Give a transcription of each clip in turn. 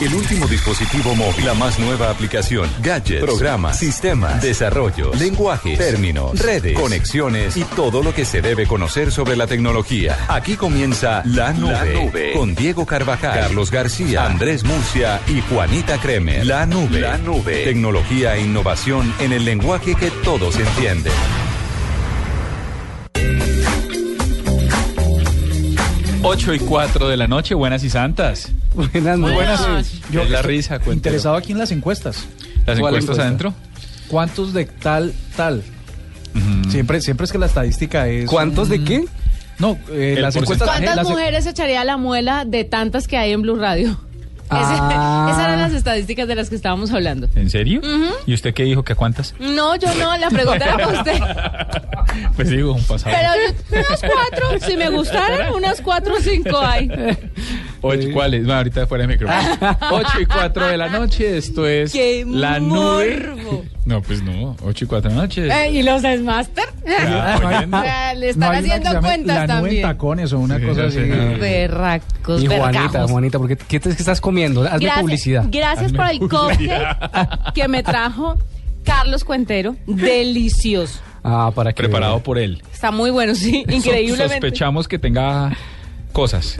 El último dispositivo móvil, la más nueva aplicación, gadgets, programas, sistemas, desarrollos, lenguajes, términos, redes, conexiones. Y todo lo que se debe conocer sobre la tecnología. Aquí comienza La Nube, La Nube. con Diego Carvajal, Carlos García, Andrés Murcia y Juanita Kremer. La Nube, La Nube. Tecnología e innovación en el lenguaje que todos entienden. 8 y 4 de la noche, buenas y santas. Buenas, Muy buenas. Yo la risa, cuéntelo. Interesado aquí en las encuestas. ¿Las ¿Cuál encuestas encuesta? adentro? ¿Cuántos de tal, tal? Siempre, siempre es que la estadística es. ¿Cuántos de qué? No, eh, las encuestas. porcentaje. eh, ¿Cuántas las- mujeres echaría la muela de tantas que hay en Blue Radio? Ah. Ese- esas eran las estadísticas de las que estábamos hablando. ¿En serio? ¿Y usted qué dijo? ¿Que a cuántas? No, yo no, la pregunta era para usted. Pues digo, un pasado. Pero yo, unas cuatro, si me gustaran, unas cuatro o cinco hay. Ocho, ¿Cuáles? No, ahorita fuera de micrófono. 8 y 4 de la noche, esto es ¡Qué La Nube. morbo! No, pues no, 8 y 4 de la noche. Eh, ¿Y los Master? Ya, oyendo. O sea, le están haciendo cuentas La en también. tacones o una Sí, cosa así. Berracos, Y Juanita, bergajos. Juanita, ¿por qué, es que estás comiendo? Hazme Gracias, publicidad. gracias Hazme por el cupcake que me trajo Carlos Cuentero. Delicioso. Ah, para que Preparado por él. Está muy bueno, sí, increíblemente. Sospechamos que tenga cosas.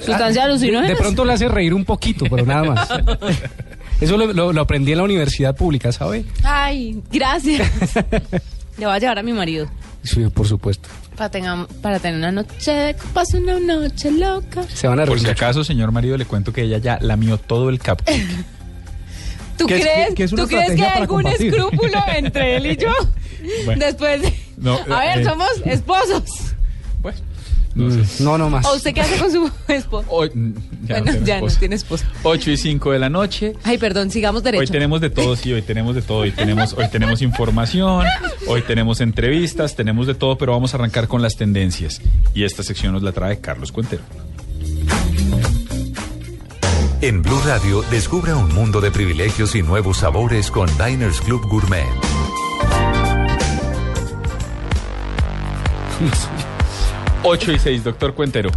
Sustancia de, alucinógena. de pronto le hace reír un poquito, pero nada más. Eso lo, lo- lo aprendí en la universidad pública, ¿sabe? Ay, gracias. Le voy a llevar a mi marido. Sí, por supuesto. Para, tengam- para tener una noche de copas, una noche loca. Se van a Por si acaso, señor marido, le cuento que ella ya lamió todo el cupcake. ¿Tú ¿Qué es- crees, es una ¿tú crees que hay algún combatir? escrúpulo entre él y yo? Bueno. Después de... No, a ver, eh, somos esposos. No sé. Mm, No, no más. ¿O usted qué hace con su esposo? Hoy, ya bueno, no ya no tiene esposo. 8 y 5 de la noche. Ay, perdón, sigamos derecho. Hoy tenemos de todo, sí, hoy tenemos de todo. Hoy tenemos, hoy tenemos información, hoy tenemos entrevistas, tenemos de todo, pero vamos a arrancar con las tendencias. Y esta sección nos la trae Carlos Cuentero. En Blue Radio, descubra un mundo de privilegios y nuevos sabores con Diners Club Gourmet. Ocho y 6, doctor Cuentero.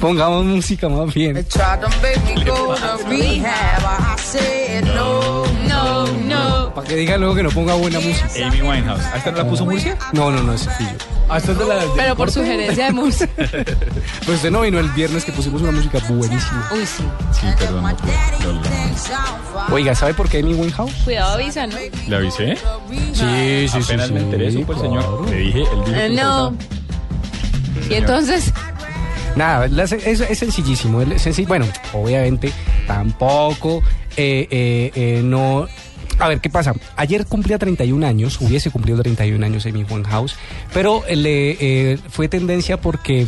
Pongamos música más bien. Para que diga luego que no ponga buena música. Amy Winehouse. ¿A esta no la puso Murcia? No, no, no, es sencillo. Ah, esto es de la- Pero por sugerencia de música. Pues usted no vino el viernes que pusimos una música buenísima. Uy, sí. Sí, perdón, no Oiga, ¿sabe por qué Amy Winehouse? Cuidado, avisa, ¿no? ¿Le avisé? Sí, Apenas me enteré, supo el señor. Le dije, él dijo Eh, no. Y entonces, Nada, es, es sencillísimo. es sencillo. Bueno, obviamente tampoco eh, eh, eh, no. A ver, ¿qué pasa? Ayer cumplía 31 años, hubiese cumplido 31 años Amy Winehouse, pero le eh, fue tendencia porque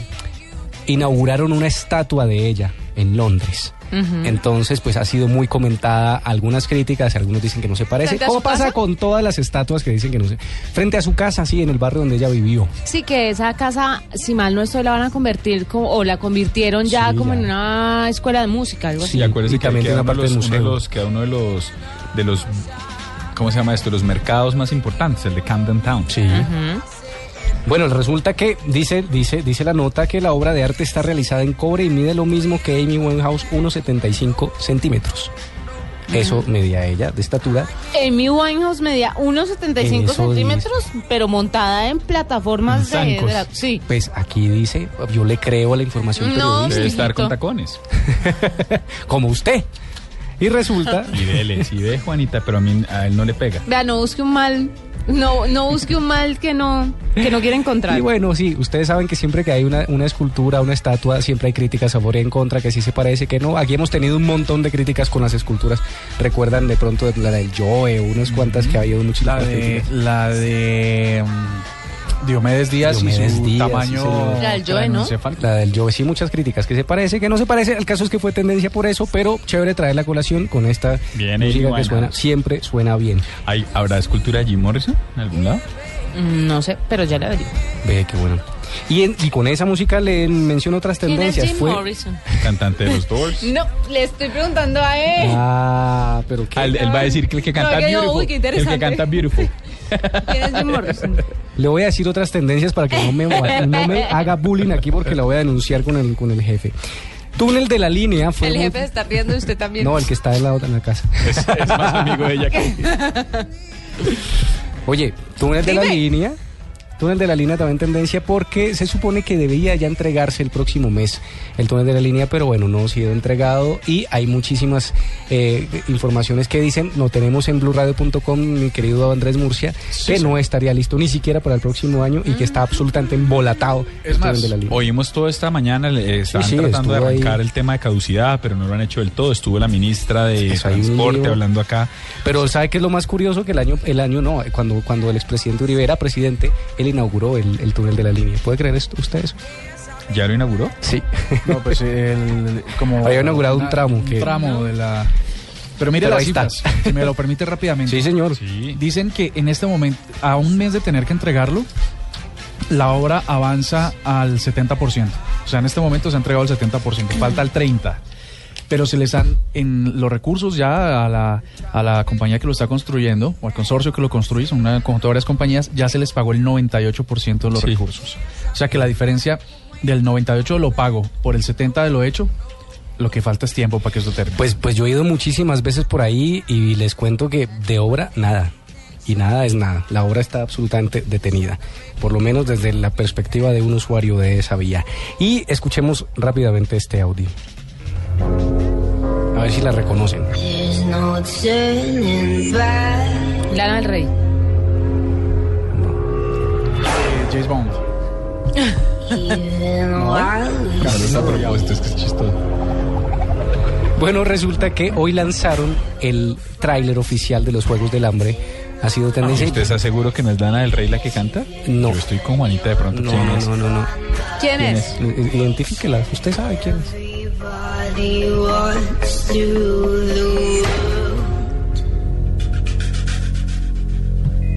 inauguraron una estatua de ella en Londres. Entonces, pues ha sido muy comentada algunas críticas, algunos dicen que no se parece. ¿Frente a ¿Cómo pasa casa? con todas las estatuas que dicen que no se... Frente a su casa, sí, en el barrio donde ella vivió. sí que esa casa, si mal no estoy, la van a convertir como, o la convirtieron ya Sí, como ya. en una escuela de música, algo así. Sí, acuérdese y que también queda tiene una uno de parte los, del uno de los, uno de los, de los, ¿cómo se llama esto? Los mercados más importantes, el de Camden Town. Sí. Bueno, resulta que dice, dice, dice la nota que la obra de arte está realizada en cobre y mide lo mismo que Amy Winehouse, 1,75 centímetros. Eso medía ella de estatura. Amy Winehouse medía 1,75 Eso centímetros, pero montada en plataformas En de, de la- Sí. Pues aquí dice, yo le creo a la información No, periodística, Debe estar con tacones. como usted. Y resulta, Y dele, sí ve, Juanita, pero a mí a él no le pega. Vea, no busque un mal, no, no busque un mal que no, que no quiere encontrar. y bueno, sí, ustedes saben que siempre que hay una, una escultura, una estatua, siempre hay críticas a favor y en contra, que sí se parece, que no. Aquí hemos tenido un montón de críticas con las esculturas. Recuerdan de pronto la del Joe, unas cuantas que ha habido La muchísimas de, críticas. la de mm, Diomedes Díaz y Diomedes su Díaz, sí, tamaño señor. La del Joe, ¿no? La del Joe, sí, muchas críticas que se parece, que no se parece. El caso es que fue tendencia por eso, pero chévere traer la colación con esta Bien, música que suena, siempre suena bien. ¿Hay, ¿Habrá escultura de Jim Morrison en algún lado? Mm, No sé, pero ya la vería. Ve qué bueno. Y, en- y con esa música le menciono otras ¿Quién es tendencias. Jim Fue, Morrison? Cantante de los Doors. No, le estoy preguntando a él. Ah, pero qué. Él, él va a decir que el que No, canta que no, Beautiful. uy, qué el que canta Beautiful. ¿Quién es Jim Morrison? Le voy a decir otras tendencias para que no me, no me haga bullying aquí porque la voy a denunciar con el, con el jefe. Túnel de la línea fue El muy- jefe está riendo y usted también. No, el que está de lado en la casa. Es, es más amigo de ella que... Oye, túnel de la línea. Túnel de la línea también tendencia porque se supone que debía ya entregarse el próximo mes el túnel de la línea, pero bueno, no ha sido entregado y hay muchísimas eh, informaciones que dicen, lo tenemos en blurradio.com, mi querido Andrés Murcia, que no estaría listo ni siquiera para el próximo año y que está absolutamente embolatado Es el más, túnel de la línea. oímos todo esta mañana, estaban sí, tratando de ahí. arrancar el tema de caducidad, pero no lo han hecho del todo. Estuvo la ministra de un Transporte hablando acá. Pero ¿sabe qué es lo más curioso? Que el año, el año no, cuando, cuando el expresidente Uribe era presidente, él inauguró el, el túnel de la línea. ¿Puede creer esto, usted eso? ¿Ya lo inauguró? Sí. No, pues el, como Había inaugurado un tramo Un que- tramo de la... Pero mire Pero las ahí está. cifras, si me lo permite rápidamente. Sí, señor. Sí. Dicen que en este momento, a un mes de tener que entregarlo, la obra avanza al 70%. O sea, en este momento se ha entregado el 70%, falta el 30%. Pero se les han, en los recursos ya a la, a la compañía que lo está construyendo, o al consorcio que lo construye, son una de varias compañías, ya se les pagó el 98% de los Sí. recursos. O sea que la diferencia del 98% de lo pago por el 70% de lo hecho, lo que falta es tiempo para que esto termine. Pues, pues yo he ido muchísimas veces por ahí y les cuento que de obra nada. Y nada es nada. La obra está absolutamente detenida. Por lo menos desde la perspectiva de un usuario de esa vía. Y escuchemos rápidamente este audio. A ver si la reconocen. No. Lana del Rey. Eh, James Bond. Even while we Carlos, a propósito, es que es chistoso. Bueno, resulta que hoy lanzaron el tráiler oficial de los Juegos del Hambre. Ha sido tendencia. ¿Usted está seguro que no es Dana del Rey la que canta? No. Yo estoy con Juanita de pronto. No, ¿quién no, es? no, no, no. ¿Quién, ¿Quién es? I- Identifíquela. Usted sabe quién es.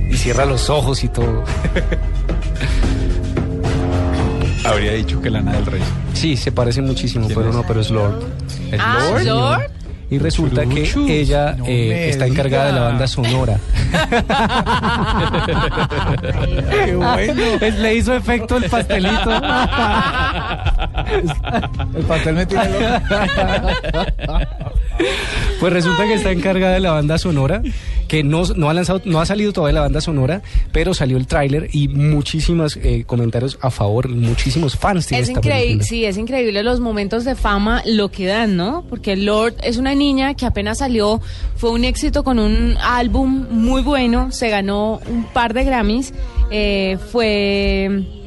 Y cierra los ojos y todo. Habría dicho que Lana del Rey. Sí, se parece muchísimo, ¿Quién pero es? no, pero es Lord. ¿Es Ah, Lord? Lord. Y resulta que ella No eh, está encargada de la banda sonora. Qué bueno. Le hizo efecto el pastelito. El pastel me tiene loco. Pues resulta que está encargada de la banda sonora, que no, no ha lanzado, no ha salido todavía la banda sonora, pero salió el tráiler y muchísimos eh, comentarios a favor, muchísimos fans Es increíble, sí, es increíble los momentos de fama lo que dan, ¿no? Porque Lord es una niña que apenas salió, fue un éxito con un álbum muy bueno, se ganó un par de Grammys, eh, fue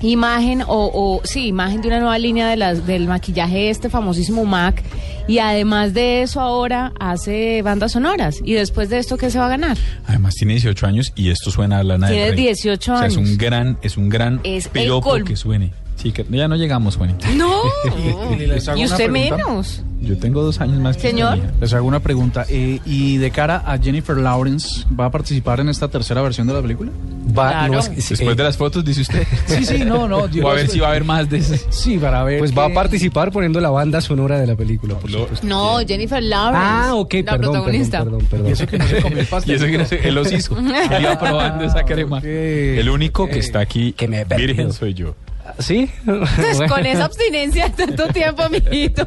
imagen o, o sí, imagen de una nueva línea de las, del maquillaje este famosísimo MAC y además de eso ahora hace bandas sonoras y después de esto ¿qué se va a ganar? Además tiene 18 años y esto suena a Lana Tiene del Rey. 18 O sea, es años. un gran, es un gran Es piropo que suene. Sí, que ya no llegamos, Juanita. No, y usted menos. Yo tengo dos años más que Señor. Les hago una pregunta. eh, y de cara a Jennifer Lawrence, ¿va a participar en esta tercera versión de la película? Va- Claro. no, es que- Después eh, de las fotos, dice usted. Sí, sí, no, no. O a ver si va a haber más de ese. Sí, para ver. pues va a participar poniendo la banda sonora de la película, por Lo- supuesto. No, Jennifer Lawrence. Ah, ok, la perdón, perdón, protagonista. perdón, perdón. Y eso que no se comió el Y pastel. eso que no sé, él los hizo. Él iba probando esa crema. El único que está aquí Que me virgen soy yo. ¿Sí? Pues con esa abstinencia tanto tiempo, mijito.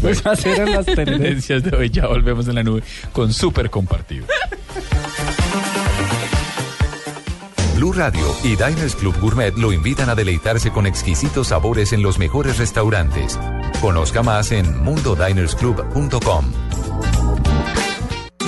Pues esas eran las tendencias. Tendencias de hoy. Ya volvemos en la nube con súper compartido. Blue Radio y Diners Club Gourmet lo invitan a deleitarse con exquisitos sabores en los mejores restaurantes. Conozca más en mundodinersclub.com.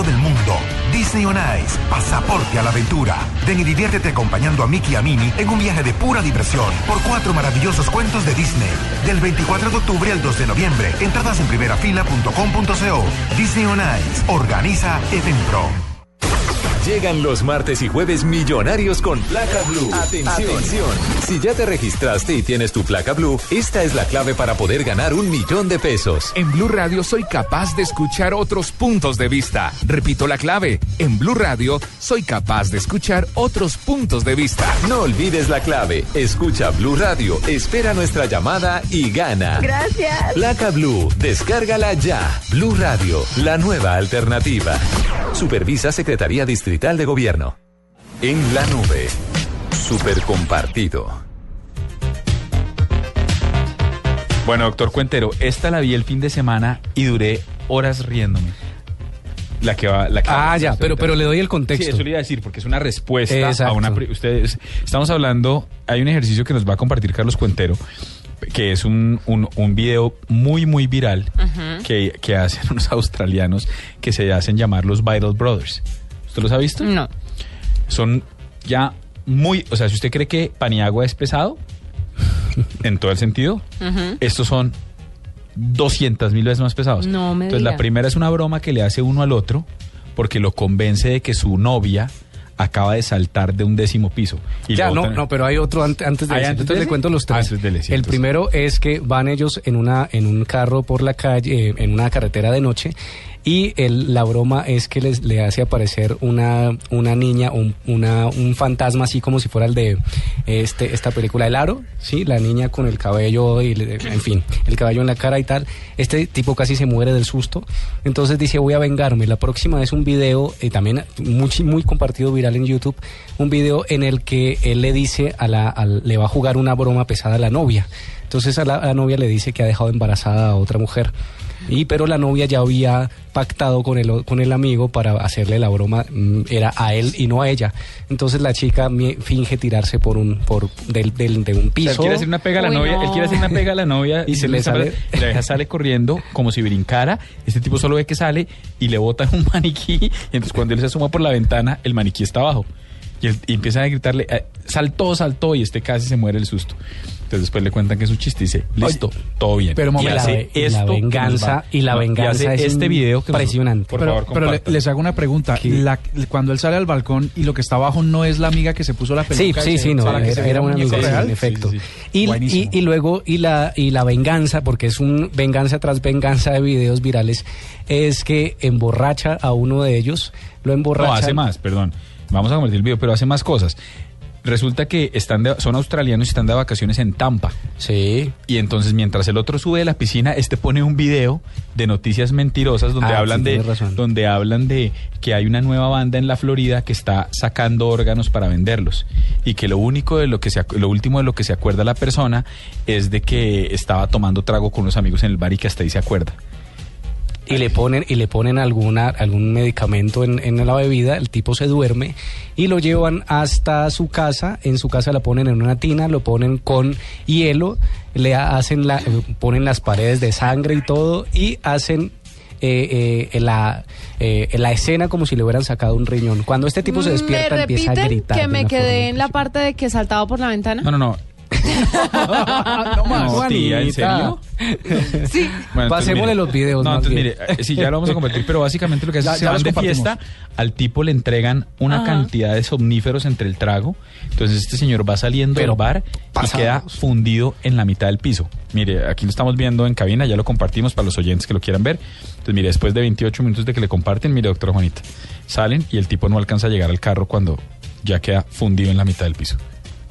del mundo. Disney on Ice, pasaporte a la aventura. Ven y diviértete acompañando a Mickey y a Minnie en un viaje de pura diversión por cuatro maravillosos cuentos de Disney. Del 24 de octubre al 2 de noviembre. Entradas en primerafila.com.co. Disney on Ice. Organiza Evenpro. Llegan los martes y jueves millonarios con placa blue. Atención. Si ya te registraste y tienes tu placa blue, esta es la clave para poder ganar un millón de pesos. En Blue Radio soy capaz de escuchar otros puntos de vista. Repito la clave. En Blue Radio soy capaz de escuchar otros puntos de vista. No olvides la clave. Escucha Blue Radio, espera nuestra llamada y gana. Gracias. Placa Blue, descárgala ya. Blue Radio, la nueva alternativa. Supervisa Secretaría Distrital de Gobierno. En la nube. Super compartido. Bueno, doctor Cuentero, esta la vi el fin de semana y duré horas riéndome. La que va, la que Ah, va- ya, pero, pero le doy el contexto. Sí, eso le iba a decir, porque es una respuesta Exacto. a una... Ustedes, estamos hablando, hay un ejercicio que nos va a compartir Carlos Cuentero, que es un, un, un video muy, muy viral que, que hacen unos australianos que se hacen llamar los Vital Brothers. ¿Usted los ha visto? No. Son ya muy... O sea, si usted cree que Paniagua es pesado, en todo el sentido, estos son 200 mil veces más pesados. No me Entonces diga. la primera es una broma que le hace uno al otro porque lo convence de que su novia acaba de saltar de un décimo piso. Y ya, no, no, pero hay otro ante- antes de ¿Hay ese. antes de Entonces le cuento los tres. Antes del ese, el primero es que van ellos en una en un carro por la calle, eh, en una carretera de noche, y el- la broma es que les le hace aparecer una, una niña, un, una, un fantasma así como si fuera el de este esta película El Aro, sí, la niña con el cabello y en fin, el cabello en la cara y tal. Este tipo casi se muere del susto. Entonces dice, voy a vengarme. La próxima es un video, y también muy, muy compartido viral en YouTube, un video en el que él le dice a la, le va a jugar una broma pesada a la novia. Entonces a la novia le dice que ha dejado embarazada a otra mujer. Y pero la novia ya había pactado con el, o- con el amigo para hacerle la broma, mm, era a él y no a ella. Entonces la chica finge tirarse por un por del, del- de un O sea, piso. él quiere hacer una pega a la Uy, novia, no. él quiere hacer una pega a la novia Y se le sale- la vieja sale corriendo como si brincara. Este tipo solo ve que sale y le botan un maniquí. Y entonces cuando él se asoma por la ventana, el maniquí está abajo. Y, y empiezan a gritarle, eh, saltó, saltó, y este casi se muere el susto. Entonces después le cuentan que es un chiste y dice, listo, todo bien. pero y hace La la esto nos venganza- y la venganza hace es este video que impresionante. por pero, favor, pero les hago una pregunta. La- cuando él sale al balcón y lo que está abajo no es la amiga que se puso la Sí, peluca. sí, se- sí, no, era, era viera una amiga, sí, real. en efecto. sí, Y, y, Buenísimo. y luego, y la, y la venganza, porque es un venganza tras venganza de videos virales, es que emborracha a uno de ellos, lo emborracha. No, hace más, perdón. Vamos a convertir el video, pero hace más cosas. Resulta que están de- son australianos y están de vacaciones en Tampa. Sí. Y entonces mientras el otro sube de la piscina, este pone un video de noticias mentirosas donde Ah, hablan sí, de razón. donde hablan de que hay una nueva banda en la Florida que está sacando órganos para venderlos y que lo único de lo que se lo último de lo que se acuerda la persona es de que estaba tomando trago con unos amigos en el bar y que hasta ahí se acuerda. Y le ponen y le ponen alguna algún medicamento en, en la bebida el tipo se duerme y lo llevan hasta su casa en su casa la ponen en una tina lo ponen con hielo le hacen la ponen las paredes de sangre y todo y hacen eh, eh, la, eh, la escena como si le hubieran sacado un riñón. Cuando este tipo se despierta ¿Me empieza a gritar. que me quedé en la parte de que saltaba por la ventana? No, no, no. no más. No, tía, ¿en serio? Sí. Bueno, Pasémosle mire. los videos, No, más entonces bien. mire, eh, sí, ya lo vamos a convertir, pero básicamente lo que hace es que se van de fiesta, al tipo le entregan una Ajá. cantidad de somníferos entre el trago, entonces este señor va saliendo Pero del bar y queda fundido en la mitad del piso. Mire, aquí lo estamos viendo en cabina, ya lo compartimos para los oyentes que lo quieran ver. Entonces, mire, después de 28 minutos de que le comparten, mire, doctora Juanita, salen y el tipo no alcanza a llegar al carro cuando ya queda fundido en la mitad del piso.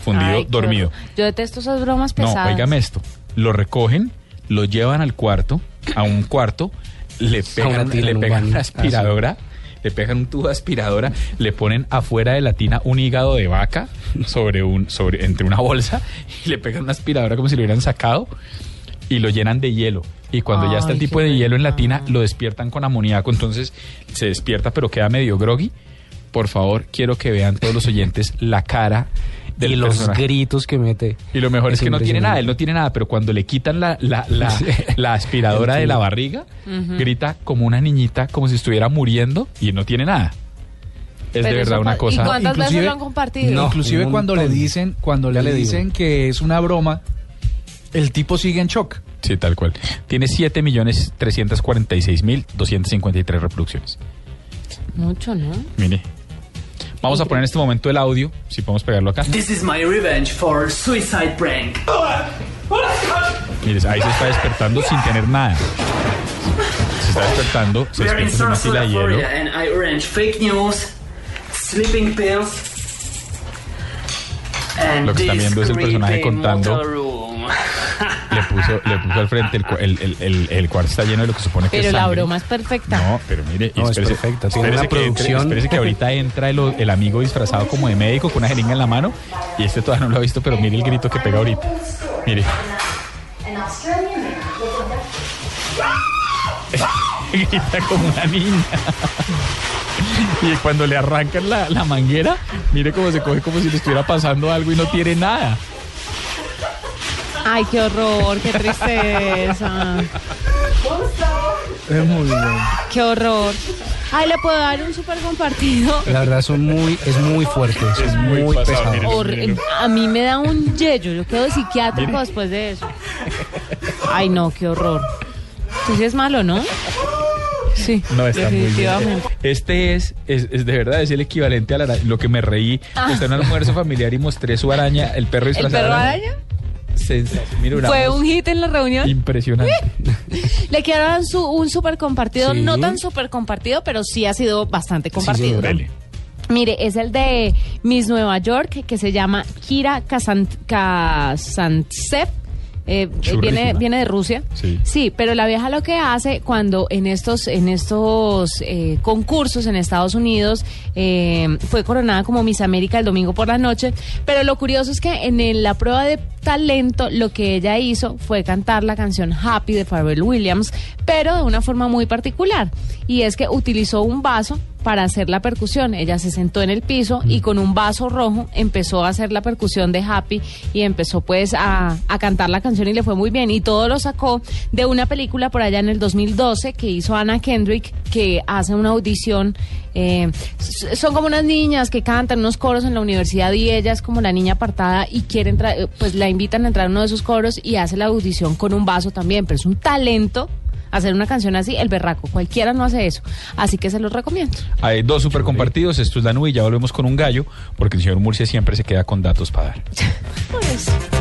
Fundido, Ay, dormido. Yo detesto esas bromas pesadas. No, óigame esto. Lo recogen, lo llevan al cuarto, a un cuarto, le pegan, una tina le pegan una aspiradora, le pegan un tubo de aspiradora, le ponen afuera de la tina un hígado de vaca sobre un, sobre, entre una bolsa y le pegan una aspiradora como si lo hubieran sacado y lo llenan de hielo. Y cuando ya está el tipo de hielo en la tina, lo despiertan con amoníaco, entonces se despierta pero queda medio groggy. Por favor, quiero que vean todos los oyentes la cara del y los personaje. gritos que mete. Y lo mejor es, Es que no tiene nada, él no tiene nada, pero cuando le quitan la, la, la, Sí. la aspiradora de la barriga, grita como una niñita, como si estuviera muriendo y no tiene nada. Es de verdad una cosa. ¿Y cuántas veces Inclusive- lo han compartido? No. Inclusive cuando le dicen, cuando le digo. dicen que es una broma, el tipo sigue en shock. Sí, tal cual. Tiene 7.346.253 reproducciones. Mucho, ¿no? Mire. Vamos a poner en este momento el audio, si podemos pegarlo acá. This is my revenge for suicide prank. Mire, ahí se está despertando sin tener nada. Se está despertando, se despierta en una fila de hielo. And I arrange fake news, sleeping pills. And Lo que están viendo es el personaje contando. Le puso, le puso al frente, el, cu- el, el, el- el cuarto está lleno de lo que supone que Pero es la sangre. broma es perfecta. No, pero mire, No, es espérese, perfecta, tiene espérese una que, entre- producción. espérese que ahorita entra el, el amigo disfrazado como de médico con una jeringa en la mano y este todavía no lo ha visto, pero mire el grito que pega ahorita. Mire. Grita como una niña. Y cuando le arrancan la, la manguera, mire cómo se coge como si le estuviera pasando algo y no tiene nada. Ay, qué horror, qué tristeza. Es muy bien. Qué horror. Ay, le puedo dar un súper compartido. La verdad son muy, es muy fuerte, es, muy muy, pasado, pesado. a mí me da un yello, yo quedo psiquiátrico después de eso. Ay, no, qué horror. Esto sí es malo, ¿no? Sí, No, está muy bien. definitivamente. Este es, es, es de verdad, es el equivalente a la, lo que me reí. Está en un almuerzo familiar y mostré su araña, el perro ¿El disfrazado. perro de araña? Una Fue voz un hit en la reunión. impresionante. Le dar su, un súper compartido, Sí. no tan súper compartido, pero sí ha sido bastante compartido. Dele. Mire, es el de Miss Nueva York, que se llama Kira Kazant- Kazantsev. Eh, Churrísima. viene, viene de Rusia. Sí. pero la vieja lo que hace cuando en estos, en estos eh, concursos en Estados Unidos eh, fue coronada como Miss América el domingo por la noche. Pero lo curioso es que en el- la prueba de talento lo que ella hizo fue cantar la canción Happy de Pharrell Williams, pero de una forma muy particular. Y es que utilizó un vaso para hacer la percusión. Ella se sentó en el piso y con un vaso rojo empezó a hacer la percusión de Happy y empezó pues a, a cantar la canción y le fue muy bien. Y todo lo sacó de una película por allá en el 2012 que hizo Anna Kendrick que hace una audición. eh, son como unas niñas que cantan unos coros en la universidad y ella es como la niña apartada y quiere entrar, eh, pues la invitan a entrar a uno de esos coros y hace la audición con un vaso también, pero es un talento hacer una canción así, el berraco, cualquiera no hace eso, así que se los recomiendo. Hay dos super compartidos. Esto es la nube y ya volvemos con un gallo, porque el señor Murcia siempre se queda con datos para dar.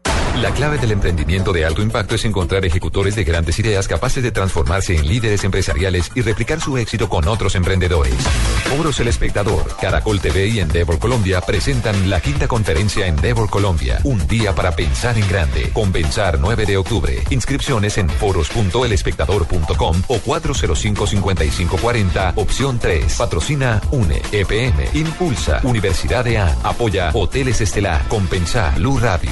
La clave del emprendimiento de alto impacto es encontrar ejecutores de grandes ideas capaces de transformarse en líderes empresariales y replicar su éxito con otros emprendedores. Foros El Espectador, Caracol TV y Endeavor Colombia presentan la quinta conferencia Endeavor Colombia. Un día para pensar en grande. Compensar 9 de octubre. Inscripciones en foros.elespectador.com o 405-5540, opción 3. Patrocina UNE, EPM, Impulsa, Universidad de A. Apoya Hoteles Estelar, Compensar, Blue Radio.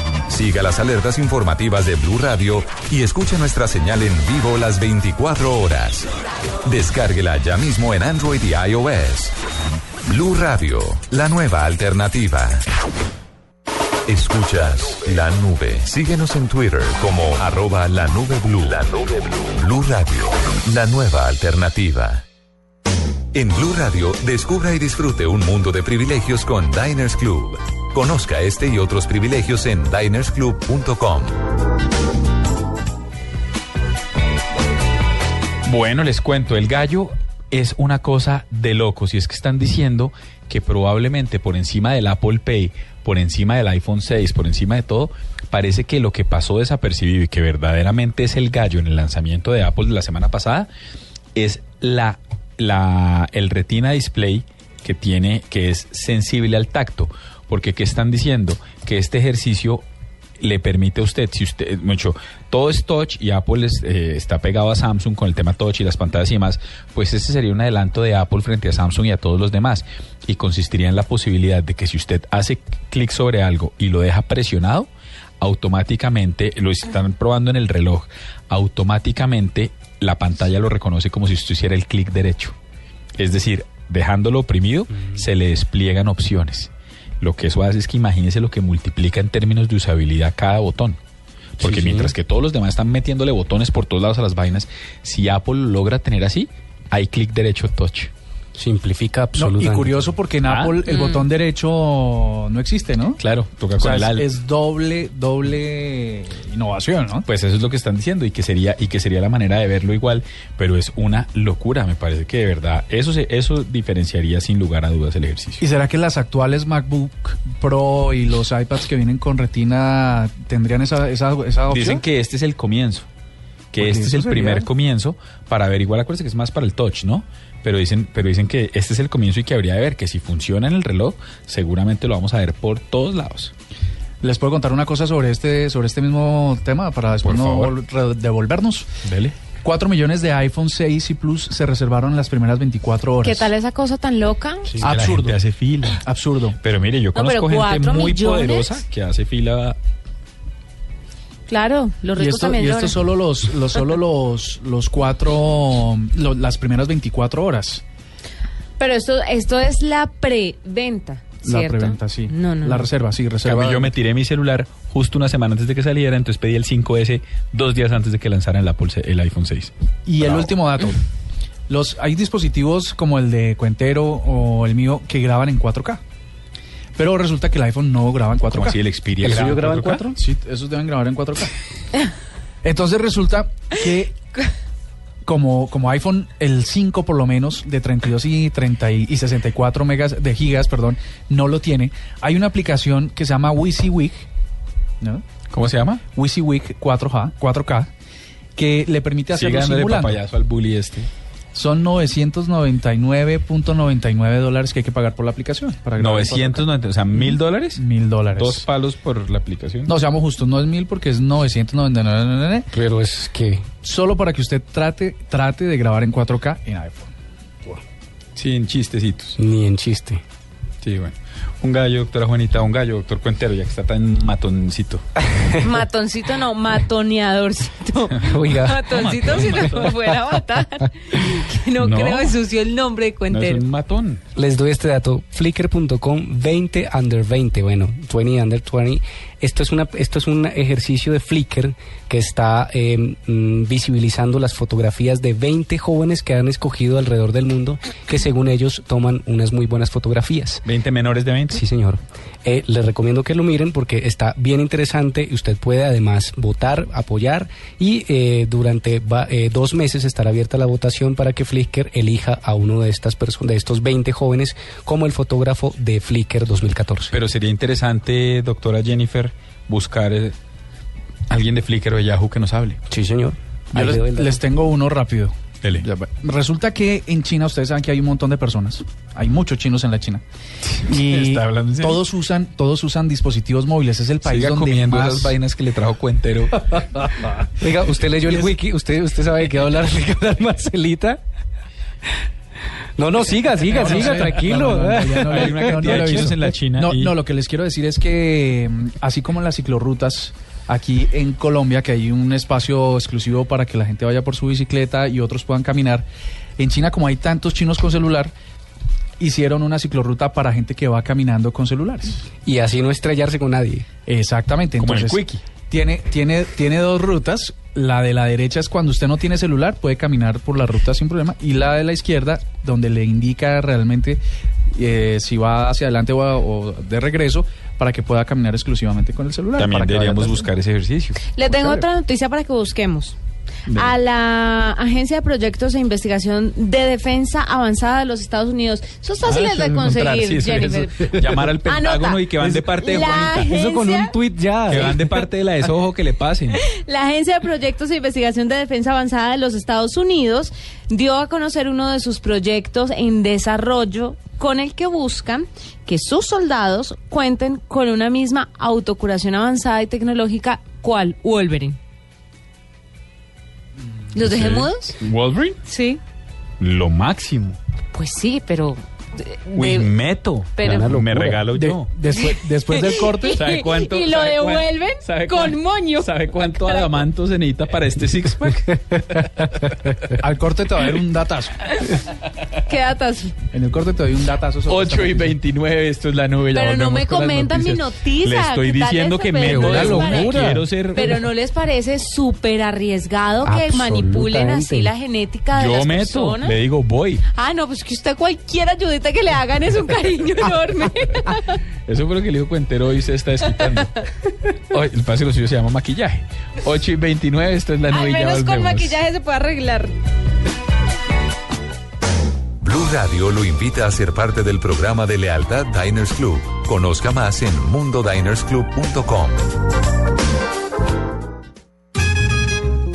Siga las alertas informativas de Blue Radio y escuche nuestra señal en vivo las 24 horas. Descárguela ya mismo en Android y iOS. Blue Radio, la nueva alternativa. Escuchas la nube. Síguenos en Twitter como arroba la nube blue. La nube blue. Blue Radio, la nueva alternativa. En Blue Radio, descubra y disfrute un mundo de privilegios con Diners Club. Conozca este y otros privilegios en dinersclub.com. Bueno, les cuento, el gallo es una cosa de locos y es que están diciendo que probablemente por encima del Apple Pay por encima del iPhone 6, por encima de todo, parece que lo que pasó desapercibido y que verdaderamente es el gallo en el lanzamiento de Apple de la semana pasada es la, la el Retina Display que tiene que es sensible al tacto, porque qué están diciendo que este ejercicio le permite a usted, si usted, mucho, todo es touch y Apple es, eh, está pegado a Samsung con el tema touch y las pantallas y demás, pues ese sería un adelanto de Apple frente a Samsung y a todos los demás. Y consistiría en la posibilidad de que si usted hace clic sobre algo y lo deja presionado, automáticamente, lo están probando en el reloj, automáticamente la pantalla lo reconoce como si usted hiciera el clic derecho. Es decir, dejándolo oprimido, se le despliegan opciones. Lo que eso hace es que imagínese lo que multiplica en términos de usabilidad cada botón. Porque Sí, sí. mientras que todos los demás están metiéndole botones por todos lados a las vainas, si Apple lo logra tener así, hay clic derecho touch. Simplifica No, absolutamente. y curioso porque en Ah. Apple el Mm. botón derecho no existe, ¿no? Claro, toca O sea, con el es, doble, doble innovación, ¿no? Pues eso es lo que están diciendo y que sería y que sería la manera de verlo igual, pero es una locura, me parece que de verdad eso se, eso diferenciaría sin lugar a dudas el ejercicio. ¿Y será que las actuales MacBook Pro y los iPads que vienen con retina tendrían esa, esa, esa opción? Dicen que este es el comienzo, que Porque este es el sería- primer comienzo para ver, igual acuérdense que es más para el touch, ¿no? Pero dicen, pero dicen que este es el comienzo y que habría de ver que si funciona en el reloj, seguramente lo vamos a ver por todos lados. ¿Les puedo contar una cosa sobre este, sobre este mismo tema para después no devolvernos? Dele. 4 millones de iPhone 6 y Plus se reservaron en las primeras 24 horas. ¿Qué tal esa cosa tan loca? Absurdo. hace fila. Absurdo. Pero mire, yo No, conozco gente ¿cuatro muy millones? poderosa que hace fila. Claro, los Y ricos esto, también y esto solo los, los solo los los cuatro lo- las primeras 24 horas. Pero esto, esto es la preventa, La ¿cierto? preventa, sí. No, no, La no. reserva, sí, reserva. cambio, yo me tiré mi celular justo una semana antes de que saliera, entonces pedí el 5S dos días antes de que lanzaran el, Apple, el iPhone 6. Y el último dato. Los, hay dispositivos como el de Cuentero o el mío que graban en 4K. Pero resulta que el iPhone no graba en 4K. ¿Cómo así, el Xperia ¿El graba suyo graba en 4K? 4? Sí, esos deben grabar en 4K. Entonces resulta que como, como iPhone, el 5 por lo menos, de 32 y, 30 y, y 64 megas de gigas, perdón, no lo tiene. Hay una aplicación que se llama WYSIWYG, ¿no? ¿Cómo se llama? WYSIWYG 4K, 4K, que le permite hacerlo Sigue dándole papayazo al bully este. Son 999.99 dólares que hay que pagar por la aplicación. Para grabar en 990, o sea, mil dólares. Mil dólares. Dos palos por la aplicación. No, seamos justos, no es mil porque es 999. Pero es que... Solo para que usted trate, trate de grabar en 4K en iPhone. Sin chistecitos. Ni en chiste. Sí, bueno. Un gallo, doctora Juanita, un gallo, doctor Cuentero, ya que está tan matoncito. Matoncito no, matoneadorcito. Oiga. Matoncito si no fuera a matar. Que no, No. creo ensució el nombre de cuentero. matón. Les doy este dato, flickr.com 20 under 20, bueno, 20 under 20. Esto es, una, esto es un ejercicio de Flickr que está eh, mm, visibilizando las fotografías de 20 jóvenes que han escogido alrededor del mundo, que según ellos toman unas muy buenas fotografías. ¿20 menores de 20? Sí, señor. Eh, les recomiendo que lo miren porque está bien interesante y usted puede además votar, apoyar y eh, durante va- eh, dos meses estará abierta la votación para que Flickr elija a uno de estas personas, de estos 20 jóvenes como el fotógrafo de Flickr 2014. Pero sería interesante, doctora Jennifer, buscar eh, alguien de Flickr o de Yahoo que nos hable. Sí, señor. Yo les tengo uno rápido. Dele. Resulta que en China, ustedes saben que hay un montón de personas. Hay muchos chinos en la China. Y ¿Está hablando en serio? todos usan, todos usan dispositivos móviles. Es el país Siga donde comiendo más... esas vainas que le trajo Cuentero. Oiga, ¿usted leyó el wiki? ¿Usted, usted sabe de qué va a hablar, de qué hablar Marcelita? No, no, siga, siga, No, no siga, tranquilo. No, no, no, ya no, Hay una no, no cantidad lo de he chinos visto. en la China No, y- no, lo que les quiero decir es que mm, así como en las ciclorrutas aquí en Colombia, que hay un espacio exclusivo para que la gente vaya por su bicicleta y otros puedan caminar, en China como hay tantos chinos con celular, hicieron una ciclorruta para gente que va caminando con celulares. Y así no estrellarse con nadie. Exactamente. Como en el Entonces, Quickie. Tiene, tiene, tiene dos rutas. La de la derecha es cuando usted no tiene celular, puede caminar por la ruta sin problema. Y la de la izquierda, donde le indica realmente eh, si va hacia adelante o, o de regreso, para que pueda caminar exclusivamente con el celular. También para deberíamos buscar ese ejercicio. Le tengo otra noticia para que busquemos. A la Agencia de Proyectos e Investigación de Defensa Avanzada de los Estados Unidos. Eso es fácil Ah, eso de conseguir, sí, eso, Jennifer. eso. Llamar al Pentágono Anota. y que van de parte de La Juanita. Eso con un agencia- tuit ya. Que van de parte de la desojo que le pasen. La Agencia de Proyectos e Investigación de Defensa Avanzada de los Estados Unidos dio a conocer uno de sus proyectos en desarrollo con el que buscan que sus soldados cuenten con una misma autocuración avanzada y tecnológica cual Wolverine. ¿Los dejé mudos? ¿Wolverine? Sí. Lo máximo. Pues sí, pero... de- Uy, meto. Pero- me regalo De- yo. después, después del corte, ¿Sabe cuánto? Y lo sabe devuelven sabe con moño. ¿Sabe cuánto adamanto se necesita para este six pack? al corte te va a dar un datazo. ¿Qué datas? En el corte te doy un datazo. sobre 8 y esta noticia. 29, esto es la nube. Pero no me comentan mi noticia. Le estoy ¿qué tal diciendo que de les locura. Quiero ser. Pero no les parece súper arriesgado que manipulen así la genética de Yo las meto, personas. le digo voy. Ah, no, pues que usted cualquier ayudita que le hagan es un cariño enorme. Eso fue lo que el hijo Cuentero hoy se está desquitando. Hoy, el pase lo suyo se llama maquillaje. 8 y 29, esto es la Al y ya menos con maquillaje se puede arreglar. Blue Radio lo invita a ser parte del programa de lealtad Diners Club. Conozca más en mundodinersclub.com.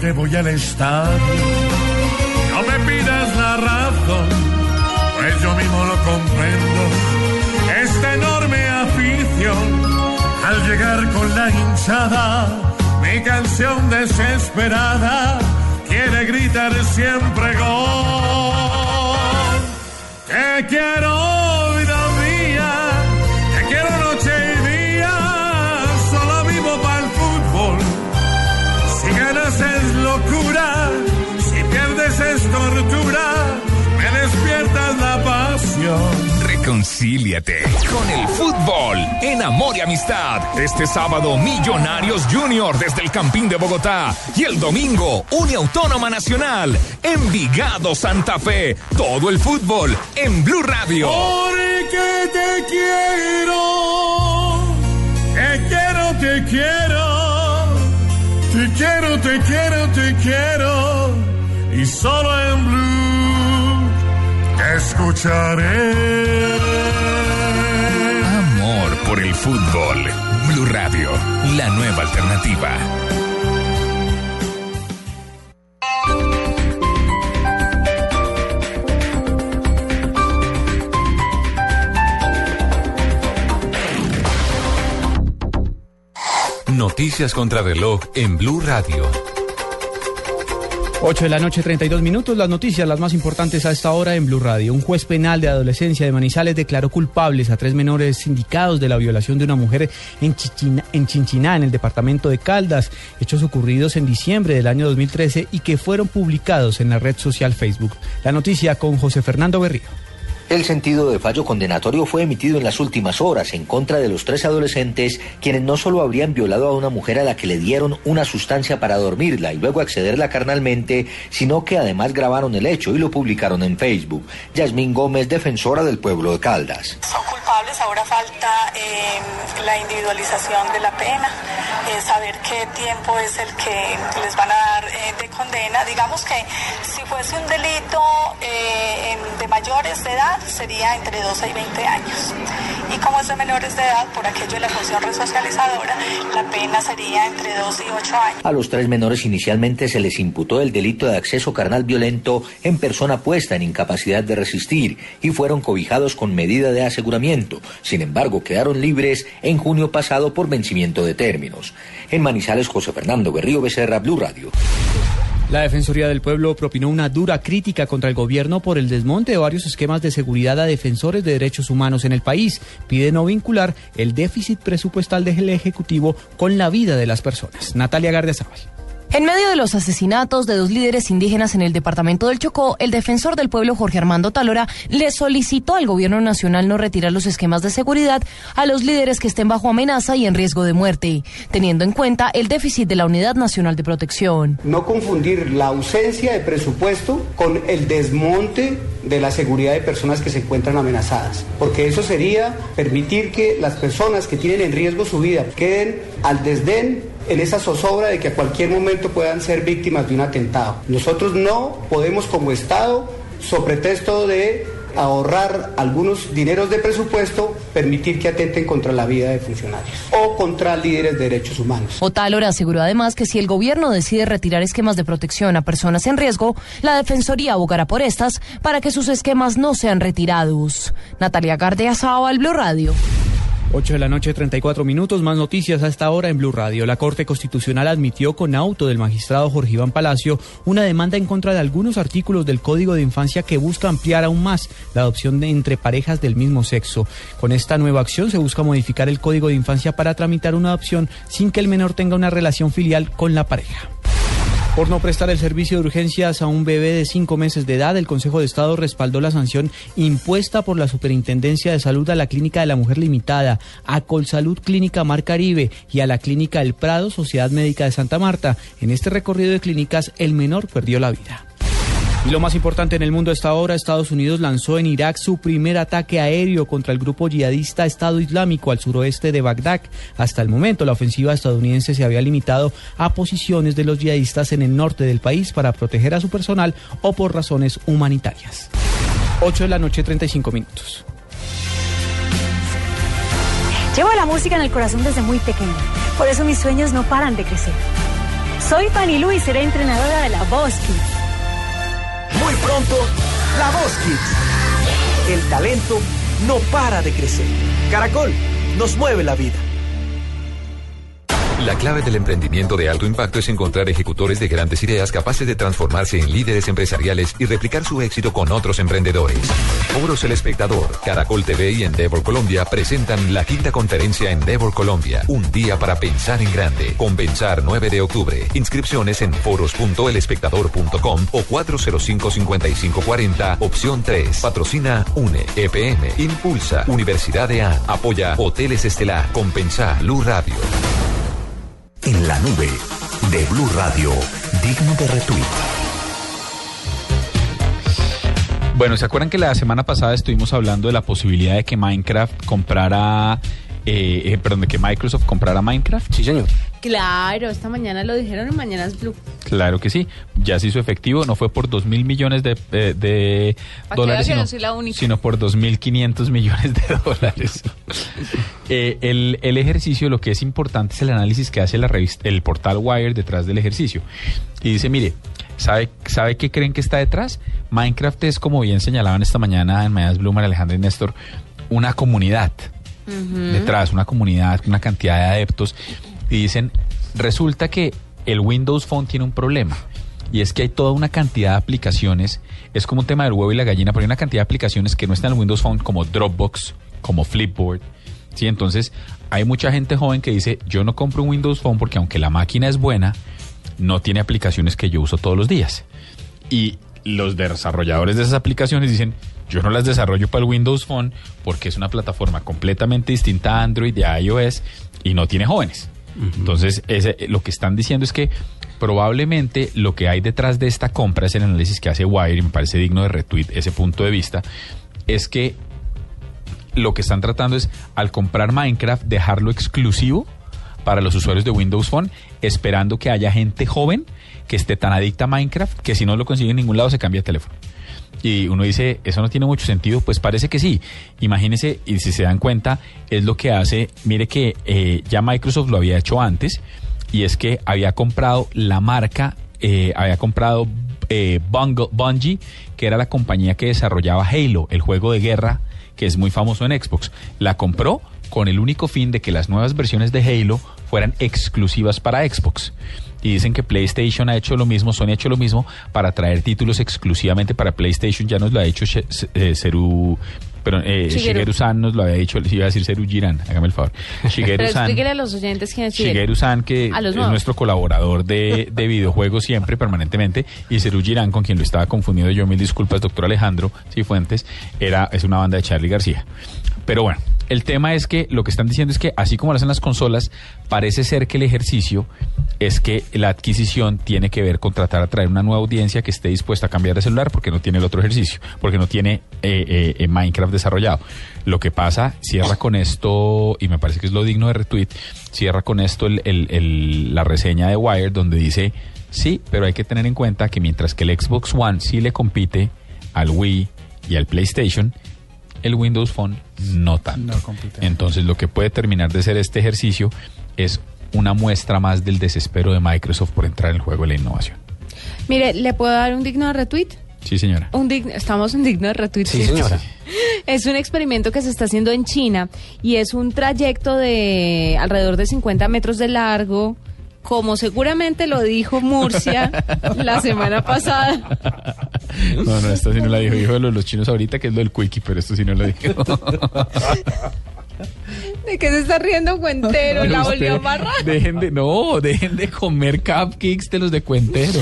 ¿Qué por qué voy al estadio? No me pidas la razón, pues yo mismo lo comprendo. Esta enorme afición, al llegar con la hinchada, mi canción desesperada quiere gritar siempre gol. Te quiero, Reconcíliate con el fútbol en Amor y Amistad. Este sábado, Millonarios Junior desde el Campín de Bogotá. Y el domingo, Uniautónoma Nacional, Envigado Santa Fe. Todo el fútbol en Blue Radio. Porque te quiero, te quiero, te quiero, te quiero, te quiero, te quiero, y solo en Blue escucharé. Amor por el fútbol. Blue Radio, la nueva alternativa. Noticias contra reloj en Blue Radio. 8 de la noche, 32 minutos. Las noticias, las más importantes a esta hora en Blue Radio. Un juez penal de adolescencia de Manizales declaró culpables a tres menores sindicados de la violación de una mujer en, en Chinchiná, en el departamento de Caldas. Hechos ocurridos en diciembre del año 2013 y que fueron publicados en la red social Facebook. La noticia con José Fernando Berrío. El sentido de fallo condenatorio fue emitido en las últimas horas en contra de los tres adolescentes, quienes no solo habrían violado a una mujer a la que le dieron una sustancia para dormirla y luego accederla carnalmente, sino que además grabaron el hecho y lo publicaron en Facebook. Yasmín Gómez, defensora del pueblo de Caldas. Son culpables, ahora falta eh, la individualización de la pena, eh, saber qué tiempo es el que les van a dar eh, de condena. Digamos que si fuese un delito de mayores de edad, sería entre 12 y 20 años. Y como es de menores de edad, por aquello de la función resocializadora, la pena sería entre 2 y 8 años. A los tres menores inicialmente se les imputó el delito de acceso carnal violento en persona puesta en incapacidad de resistir y fueron cobijados con medida de aseguramiento. Sin embargo, quedaron libres en junio pasado por vencimiento de términos. En Manizales, José Fernando Berrío Becerra, Blue Radio. La Defensoría del Pueblo propinó una dura crítica contra el gobierno por el desmonte de varios esquemas de seguridad a defensores de derechos humanos en el país. Pide no vincular el déficit presupuestal del Ejecutivo con la vida de las personas. Natalia Gardiazabal. En medio de los asesinatos de dos líderes indígenas en el departamento del Chocó, el defensor del pueblo Jorge Armando Talora le solicitó al gobierno nacional no retirar los esquemas de seguridad a los líderes que estén bajo amenaza y en riesgo de muerte, teniendo en cuenta el déficit de la Unidad Nacional de Protección. No confundir la ausencia de presupuesto con el desmonte de la seguridad de personas que se encuentran amenazadas, porque eso sería permitir que las personas que tienen en riesgo su vida queden al desdén en esa zozobra de que a cualquier momento puedan ser víctimas de un atentado. Nosotros no podemos como Estado, sobre pretexto de ahorrar algunos dineros de presupuesto, permitir que atenten contra la vida de funcionarios o contra líderes de derechos humanos. Otálora aseguró además que si el gobierno decide retirar esquemas de protección a personas en riesgo, la Defensoría abogará por estas para que sus esquemas no sean retirados. Natalia Gardea al Blue Radio. 8 de la noche, 34 minutos. Más noticias a esta hora en Blue Radio. La Corte Constitucional admitió con auto del magistrado Jorge Iván Palacio una demanda en contra de algunos artículos del Código de Infancia que busca ampliar aún más la adopción de entre parejas del mismo sexo. Con esta nueva acción se busca modificar el Código de Infancia para tramitar una adopción sin que el menor tenga una relación filial con la pareja. Por no prestar el servicio de urgencias a un bebé de cinco meses de edad, el Consejo de Estado respaldó la sanción impuesta por la Superintendencia de Salud a la Clínica de la Mujer Limitada, a Colsalud Clínica Mar Caribe y a la Clínica El Prado, Sociedad Médica de Santa Marta. En este recorrido de clínicas, el menor perdió la vida. Y lo más importante en el mundo a esta hora, Estados Unidos lanzó en Irak su primer ataque aéreo contra el grupo yihadista Estado Islámico al suroeste de Bagdad. Hasta el momento, la ofensiva estadounidense se había limitado a posiciones de los yihadistas en el norte del país para proteger a su personal o por razones humanitarias. 8 de la noche, 35 minutos. Llevo la música en el corazón desde muy pequeña. Por eso mis sueños no paran de crecer. Soy Fanny Lu y seré entrenadora de la Voz muy pronto, La Voz Kids. El talento no para de crecer. Caracol nos mueve la vida. La clave del emprendimiento de alto impacto es encontrar ejecutores de grandes ideas capaces de transformarse en líderes empresariales y replicar su éxito con otros emprendedores. Foros El Espectador, Caracol TV y Endeavor Colombia presentan la quinta conferencia Endeavor Colombia, un día para pensar en grande. Compensar 9 de octubre. Inscripciones en foros.elespectador.com o 405-5540, opción 3. Patrocina UNE, EPM, Impulsa, Universidad de A, apoya Hoteles Estelar, Compensar, Blue Radio en la nube de Blue Radio, digno de retweet. Bueno, ¿se acuerdan que la semana pasada estuvimos hablando de la posibilidad de que Minecraft comprara eh, eh, perdón, de que Microsoft comprara Minecraft. Sí, señor. Claro, esta mañana lo dijeron en Mañanas Blue. Claro que sí, ya se hizo efectivo, no fue por dos mil millones de, eh, de dólares, sino, sino, por dos mil quinientos millones de dólares. Eh, el, el, ejercicio, lo que es importante es el análisis que hace la revista, el portal Wire detrás del ejercicio. Y dice, mire, ¿sabe, ¿sabe qué creen que está detrás? Minecraft es, como bien señalaban esta mañana en Mañanas Blue, Alejandro y Néstor, una comunidad detrás, una comunidad, una cantidad de adeptos, y dicen, resulta que el Windows Phone tiene un problema. Y es que hay toda una cantidad de aplicaciones, es como un tema del huevo y la gallina, pero hay una cantidad de aplicaciones que no están en el Windows Phone, como Dropbox, como Flipboard. ¿sí? Entonces, hay mucha gente joven que dice, yo no compro un Windows Phone porque aunque la máquina es buena, no tiene aplicaciones que yo uso todos los días. Y los desarrolladores de esas aplicaciones dicen, yo no las desarrollo para el Windows Phone porque es una plataforma completamente distinta a Android y a iOS y no tiene jóvenes. Entonces, ese, lo que están diciendo es que probablemente lo que hay detrás de esta compra es el análisis que hace Wire y me parece digno de retweet ese punto de vista, es que lo que están tratando es al comprar Minecraft dejarlo exclusivo para los usuarios de Windows Phone, esperando que haya gente joven que esté tan adicta a Minecraft que si no lo consigue en ningún lado se cambia de teléfono y uno dice, eso no tiene mucho sentido, pues parece que sí. Imagínense, y si se dan cuenta, es lo que hace, mire que eh, ya Microsoft lo había hecho antes, y es que había comprado la marca, eh, había comprado eh, Bungie, que era la compañía que desarrollaba Halo, el juego de guerra que es muy famoso en Xbox. La compró con el único fin de que las nuevas versiones de Halo fueran exclusivas para Xbox y dicen que PlayStation ha hecho lo mismo, Sony ha hecho lo mismo para traer títulos exclusivamente para PlayStation. Ya nos lo ha hecho Seru Pero eh, Shigeru. Shigeru San nos lo había dicho, iba a decir Seru Girán, hágame el favor. Shigeru Pero San. explíquele a los oyentes quién es Shigeru. Shigeru San, que es nuestro colaborador de, de videojuegos siempre, permanentemente, y Seru Girán, con quien lo estaba confundiendo yo, mil disculpas, doctor Alejandro Cifuentes, era, es una banda de Charlie García. Pero bueno, el tema es que lo que están diciendo es que, así como lo hacen las consolas, parece ser que el ejercicio es que la adquisición tiene que ver con tratar de atraer una nueva audiencia que esté dispuesta a cambiar de celular porque no tiene el otro ejercicio, porque no tiene eh, eh, eh, Minecraft desarrollado. Lo que pasa, cierra con esto, y me parece que es lo digno de retweet, cierra con esto el- la reseña de Wired donde dice, sí, pero hay que tener en cuenta que mientras que el Xbox One sí le compite al Wii y al PlayStation, el Windows Phone no tanto. No. Entonces lo que puede terminar de ser este ejercicio es una muestra más del desespero de Microsoft por entrar en el juego de la innovación. Mire, ¿le puedo dar un digno de retweet? Sí, señora. Un digno, estamos en digno de retweet. Sí, señora. Es un experimento que se está haciendo en China y es un trayecto de alrededor de 50 metros de largo, como seguramente lo dijo Murcia la semana pasada. No, no, esto sí no la dijo. Dijo de los chinos ahorita, que es lo del Quickie, pero esto sí no lo dijo. ¿De qué se está riendo Cuentero? La volvió a. Dejen de, no, dejen de comer cupcakes de los de Cuentero.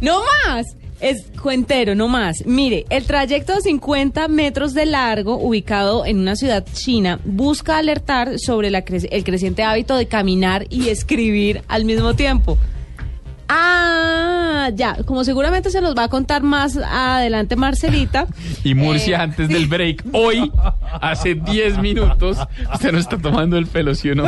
No más. Es cuentero, no más. Mire, el trayecto de 50 metros de largo, ubicado en una ciudad china, busca alertar sobre la cre- el creciente hábito de caminar y escribir al mismo tiempo. Ah, ya, como seguramente se los va a contar más adelante Marcelita. Y Murcia antes del break, hoy, hace 10 minutos, usted no está tomando el pelo, ¿sí o no?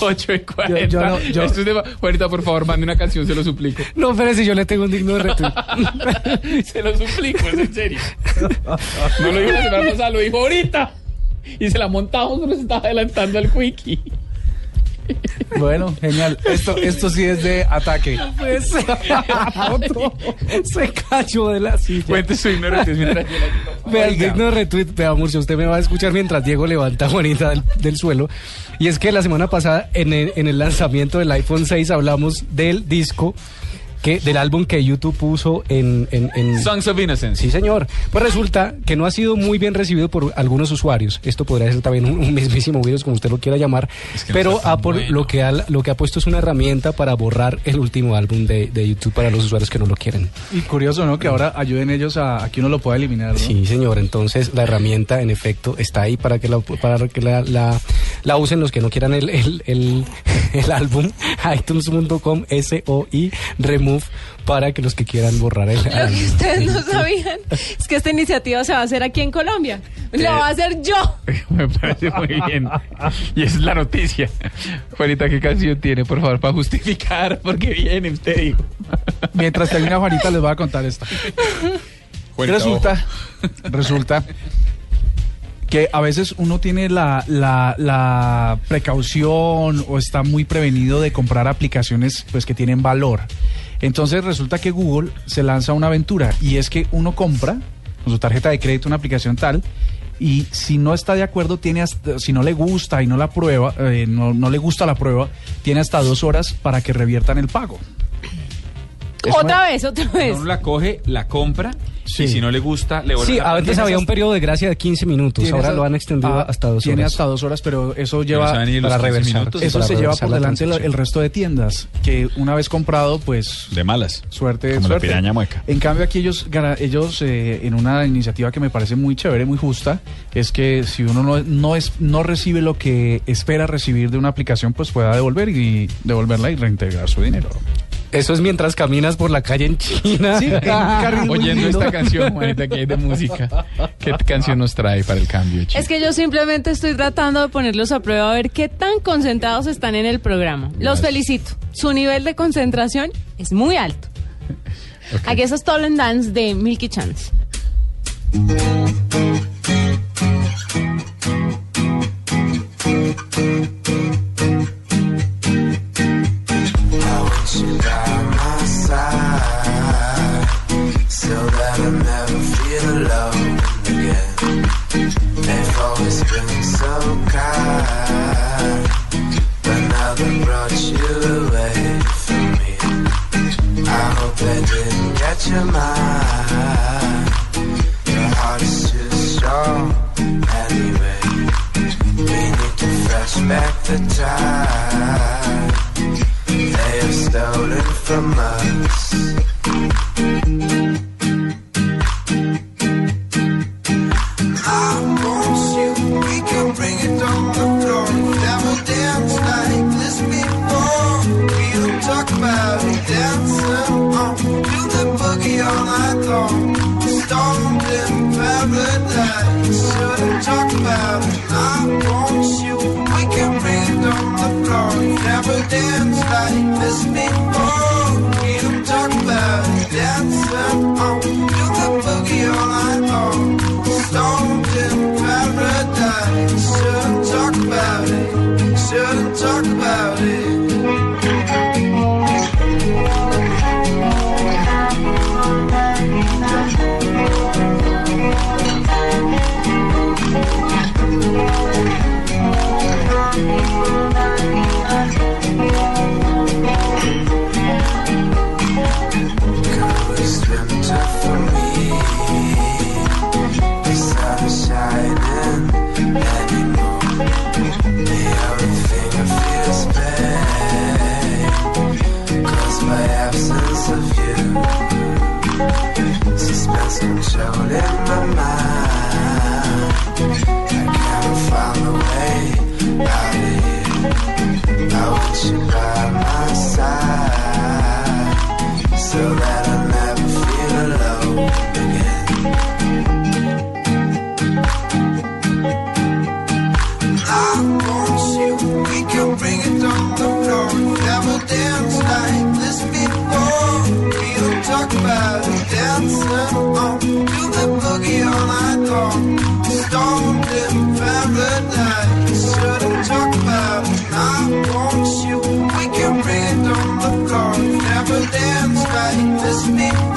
8 y 40. Yo- yo no- yo- Esto es de... Juanita, por favor, mande una canción, se lo suplico. No, pero si yo le tengo un digno de retweet. se lo suplico, es en serio. No lo dijo la semana pasada, lo dijo ahorita. Y se la montamos, se estaba adelantando al quickie. Bueno, genial. Esto, esto sí es de ataque. Pues, otro se cayó de la silla. Cuente su ignorancia mientras yo la- Vea, el digno de retweet, vea Murcia, usted me va a escuchar mientras Diego levanta a Juanita del, del suelo. Y es que la semana pasada, en el, en el lanzamiento del iPhone 6, hablamos del disco, que, del álbum que YouTube puso en... en, en- Songs of Innocence. Sí, señor. Pues resulta que no ha sido muy bien recibido por algunos usuarios. Esto podría ser también un, un mismísimo virus, como usted lo quiera llamar. que no pero tan Apple bueno. lo, que ha, lo que ha puesto es una herramienta para borrar el último álbum de, de YouTube para los usuarios que no lo quieren. Y curioso, ¿no? Que ahora ayuden ellos a, a que uno lo pueda eliminar. ¿no? Sí, señor. Entonces la herramienta, en efecto, está ahí para que la, para que la, la, la usen los que no quieran el, el, el, el álbum. iTunes.com SOI remove para que los que quieran borrar el Lo que ustedes no sabían es que esta iniciativa se va a hacer aquí en Colombia. Lo va a hacer yo. Me parece muy bien. Y esa es la noticia. Juanita, ¿qué canción tiene, por favor, para justificar? Porque viene usted, dijo. Mientras termina Juanita, les voy a contar esta. Juanita, resulta, resulta que a veces uno tiene la, la, la precaución o está muy prevenido de comprar aplicaciones pues que tienen valor. Entonces resulta que Google se lanza una aventura y es que uno compra con su tarjeta de crédito una aplicación tal y si no está de acuerdo, tiene hasta- si no le gusta y no la prueba, eh, no, no le gusta la prueba, tiene hasta dos horas para que reviertan el pago. Otra vez, otra vez. Uno la coge, la compra, y si no le gusta, le vuelve Sí, a antes había un periodo de gracia de 15 minutos, Tiene ahora lo han extendido ah, hasta dos Tiene horas. hasta dos horas, pero eso lleva los para 15 reversar. minutos. eso para se lleva por la delante el, resto de tiendas que una vez comprado, pues De malas. suerte, Como la suerte. piraña mueca. En cambio aquí ellos, gana- ellos eh, en una iniciativa que me parece muy chévere, muy justa, es que si uno no, no es no recibe lo que espera recibir de una aplicación, pues pueda devolver y devolverla y reintegrar su dinero. Eso es mientras caminas por la calle en China. Sí, en Oyendo esta canción, Juanita, que hay de música. ¿Qué canción nos trae para el cambio, chico? Es que yo simplemente estoy tratando de ponerlos a prueba a ver qué tan concentrados están en el programa. Los felicito. Su nivel de concentración es muy alto. Aquí es Stolen Dance de Milky Chance. It's been so kind, but now they brought you away from me. I hope they didn't get your mind. Your heart is too strong anyway. We need to fetch back the time they have stolen from us. bring it on the floor. That will dance like this before. We don't talk about it, dancing on. The boogie all night long. Shouldn't talk about it, I want you. We can bring it on the floor. Like this before. Like this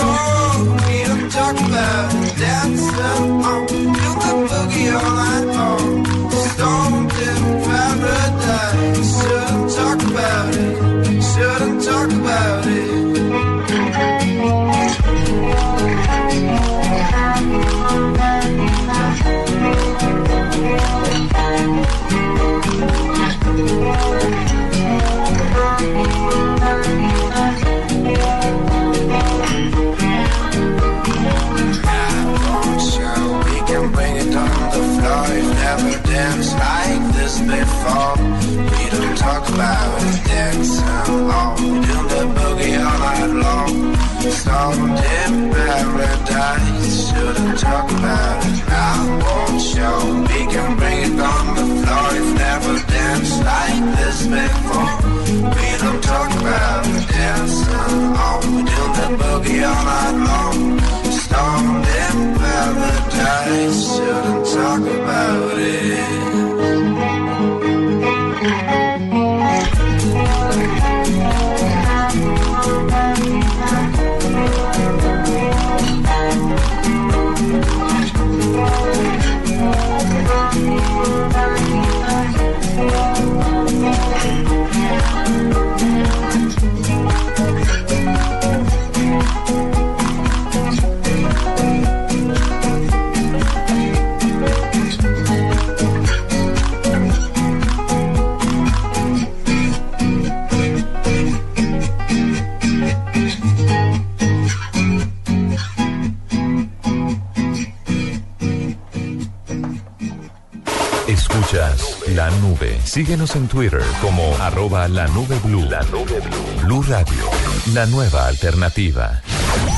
Síguenos en Twitter como arroba la nube blue. La nube blue. Blue Radio, la nueva alternativa.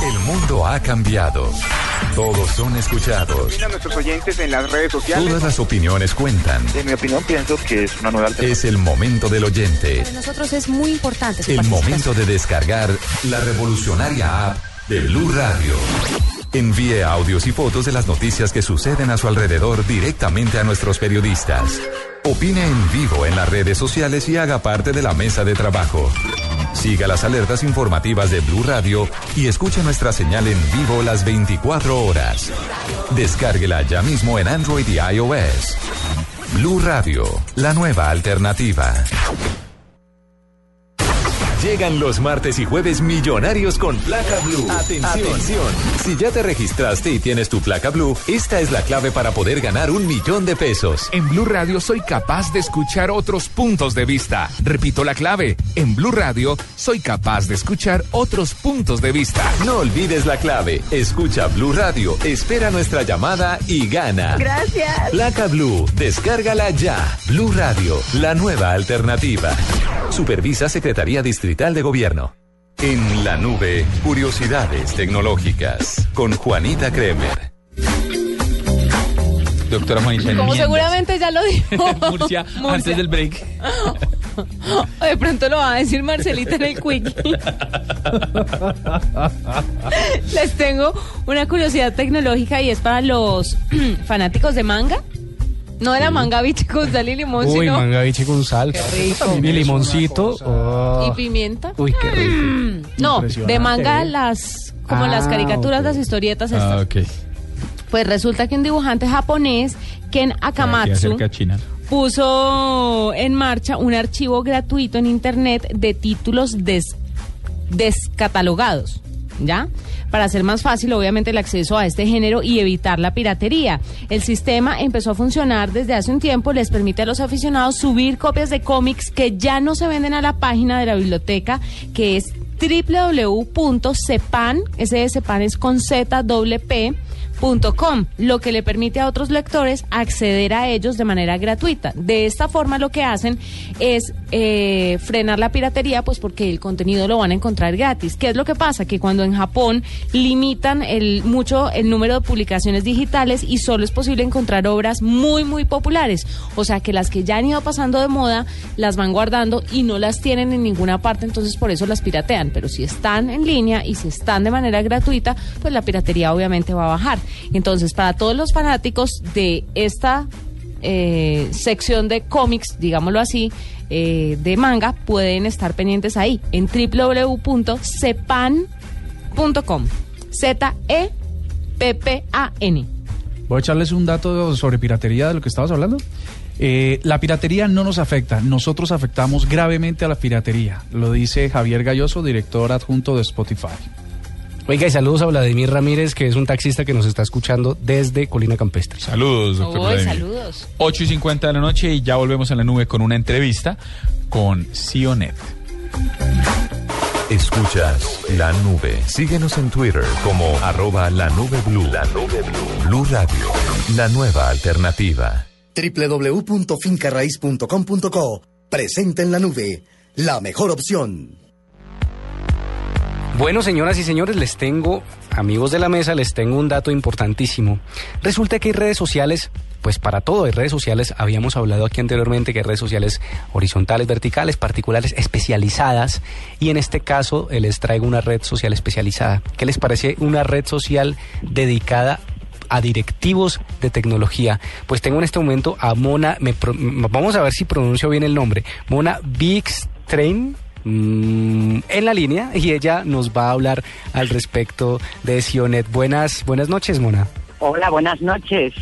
El mundo ha cambiado. Todos son escuchados. Opinan nuestros oyentes en las redes sociales. Todas las opiniones cuentan. En mi opinión, pienso que es una nueva alternativa. Es el momento del oyente. Para nosotros es muy importante su El momento de descargar la revolucionaria app de Blue Radio. Envíe audios y fotos de las noticias que suceden a su alrededor directamente a nuestros periodistas. Opine en vivo en las redes sociales y haga parte de la mesa de trabajo. Siga las alertas informativas de Blue Radio y escuche nuestra señal en vivo las 24 horas. Descárguela ya mismo en Android y iOS. Blue Radio, la nueva alternativa. Llegan los martes y jueves millonarios con placa blue. Atención. Si ya te registraste y tienes tu placa blue, esta es la clave para poder ganar un millón de pesos. En Blue Radio soy capaz de escuchar otros puntos de vista. Repito la clave. En Blue Radio soy capaz de escuchar otros puntos de vista. No olvides la clave. Escucha Blue Radio, espera nuestra llamada y gana. Gracias. Placa Blue, descárgala ya. Blue Radio, la nueva alternativa. Supervisa Secretaría Distrital de Gobierno. En la nube, curiosidades tecnológicas con Juanita Kremer. doctora Juanita. Como enmiendas. seguramente ya lo dijo. Murcia, Murcia. antes del break. O de pronto lo va a decir Marcelita en el quickie. Les tengo una curiosidad tecnológica y es para los fanáticos de manga. No de la manga biche con sal y limón, Uy, sino mangaviche con sal. Qué rico. Y limoncito. oh. y pimienta. Uy, qué rico. Mm, No, de manga las como Ah, las caricaturas, ok. las historietas estas. Ah, ok. Pues resulta que un dibujante japonés, Ken Akamatsu, China. puso en marcha un archivo gratuito en internet de títulos des- descatalogados. ¿Ya? Para hacer más fácil, obviamente, el acceso a este género y evitar la piratería. El sistema empezó a funcionar desde hace un tiempo, les permite a los aficionados subir copias de cómics que ya no se venden a la página de la biblioteca, que es www.cepan, ese Cepan es con Z doble P, .com, lo que le permite a otros lectores acceder a ellos de manera gratuita. De esta forma lo que hacen es eh, frenar la piratería, pues porque el contenido lo van a encontrar gratis. ¿Qué es lo que pasa? Que cuando en Japón limitan el, mucho el número de publicaciones digitales y solo es posible encontrar obras muy, muy populares. O sea que las que ya han ido pasando de moda las van guardando y no las tienen en ninguna parte, entonces por eso las piratean. Pero si están en línea y si están de manera gratuita, pues la piratería obviamente va a bajar. Entonces, para todos los fanáticos de esta eh, sección de cómics, digámoslo así, eh, de manga, pueden estar pendientes ahí en www.cepan.com. Z-E-P-P-A-N. Voy a echarles un dato sobre piratería de lo que estabas hablando. Eh, la piratería no nos afecta, nosotros afectamos gravemente a la piratería, lo dice Javier Galloso, director adjunto de Spotify. Oiga, y saludos a Vladimir Ramírez, que es un taxista que nos está escuchando desde Colina Campestre. Saludos, doctor. Saludos. 8 y 50 de la noche y ya volvemos en la nube con una entrevista con Sionet. Escuchas la nube. Síguenos en Twitter como arroba la nube blue. La nube blue. Blue Radio. La nueva alternativa. www.fincarraiz.com.co Presente en la nube. La mejor opción. Bueno, señoras y señores, les tengo, amigos de la mesa, les tengo un dato importantísimo. Resulta que hay redes sociales, pues para todo hay redes sociales, habíamos hablado aquí anteriormente que hay redes sociales horizontales, verticales, particulares, especializadas, y en este caso eh, les traigo una red social especializada. ¿Qué les parece una red social dedicada a directivos de tecnología. Pues tengo en este momento a Mona, me vamos a ver si pronuncio bien el nombre, Mona Bigstrain mm, en la línea y ella nos va a hablar al respecto de Sionet. Buenas, buenas noches, Mona. Hola, buenas noches.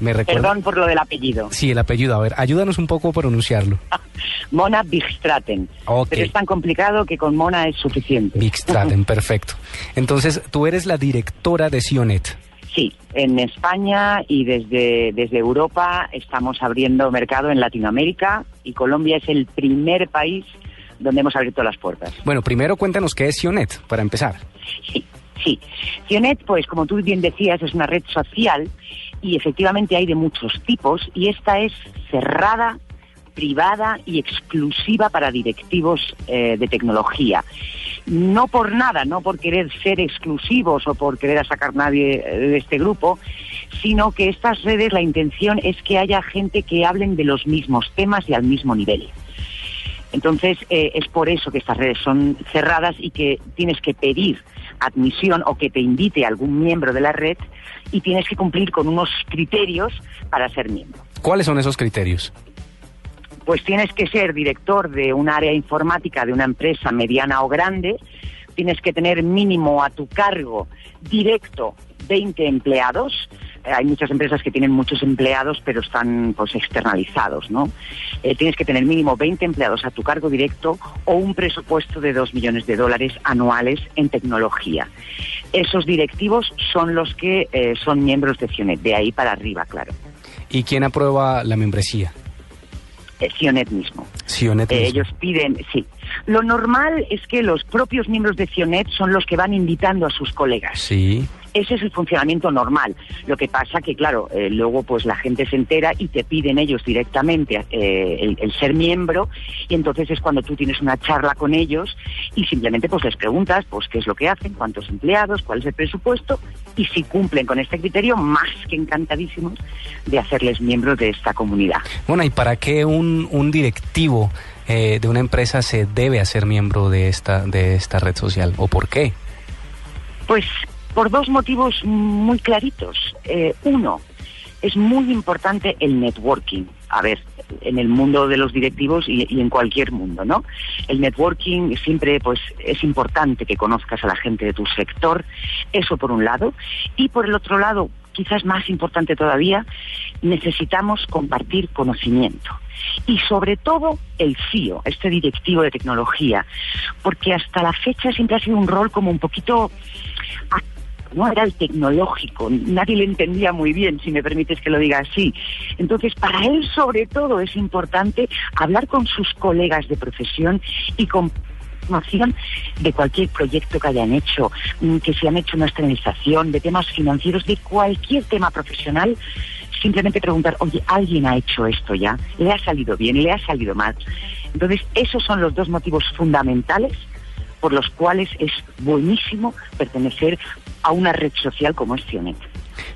¿Me? Perdón por lo del apellido. Sí, el apellido. A ver, ayúdanos un poco a pronunciarlo. Mona Bigstraten. Ok. Pero es tan complicado que con Mona es suficiente. Bigstraten, perfecto. Entonces, tú eres la directora de Sionet. Sí, en España y desde, desde Europa estamos abriendo mercado en Latinoamérica y Colombia es el primer país donde hemos abierto las puertas. Bueno, primero cuéntanos qué es Sionet, para empezar. Sí, sí. Cionet, pues como tú bien decías, es una red social y efectivamente hay de muchos tipos y esta es cerrada, privada y exclusiva para directivos eh, de tecnología. No por nada, no por querer ser exclusivos o por querer sacar nadie eh, de este grupo, sino que estas redes la intención es que haya gente que hablen de los mismos temas y al mismo nivel. Entonces, eh, es por eso que estas redes son cerradas y que tienes que pedir admisión o que te invite algún miembro de la red y tienes que cumplir con unos criterios para ser miembro. ¿Cuáles son esos criterios? Pues tienes que ser director de un área informática de una empresa mediana o grande, tienes que tener mínimo a tu cargo directo 20 empleados. Hay muchas empresas que tienen muchos empleados pero están pues externalizados, ¿no? Eh, tienes que tener mínimo 20 empleados a tu cargo directo o un presupuesto de 2 millones de dólares anuales en tecnología. Esos directivos son los que eh, son miembros de Cionet, de ahí para arriba, claro. ¿Y quién aprueba la membresía? Eh, Cionet mismo. Sionet. Eh, mismo. ellos piden, sí. Lo normal es que los propios miembros de Cionet son los que van invitando a sus colegas. Sí. Ese es el funcionamiento normal. Lo que pasa que, claro, eh, luego pues la gente se entera y te piden ellos directamente eh, el, el ser miembro y entonces es cuando tú tienes una charla con ellos y simplemente pues les preguntas pues qué es lo que hacen, cuántos empleados, cuál es el presupuesto y si cumplen con este criterio, más que encantadísimos de hacerles miembros de esta comunidad. Bueno, ¿y para qué un, un directivo eh, de una empresa se debe hacer miembro de esta, de esta red social? ¿O por qué? Pues por dos motivos muy claritos. Eh, uno, es muy importante el networking. A ver, en el mundo de los directivos y, y en cualquier mundo, ¿no? El networking siempre, pues, es importante que conozcas a la gente de tu sector. Eso por un lado. Y por el otro lado, quizás más importante todavía, necesitamos compartir conocimiento. Y sobre todo el CIO, este directivo de tecnología, porque hasta la fecha siempre ha sido un rol como un poquito no era el tecnológico, nadie le entendía muy bien, si me permites que lo diga así. Entonces, para él sobre todo es importante hablar con sus colegas de profesión y con de cualquier proyecto que hayan hecho, mm, que se han hecho una externalización, de temas financieros, de cualquier tema profesional, simplemente preguntar, oye, ¿alguien ha hecho esto ya? ¿Le ha salido bien? ¿Le ha salido mal? Entonces, esos son los dos motivos fundamentales por los cuales es buenísimo pertenecer a una red social como es Cionet.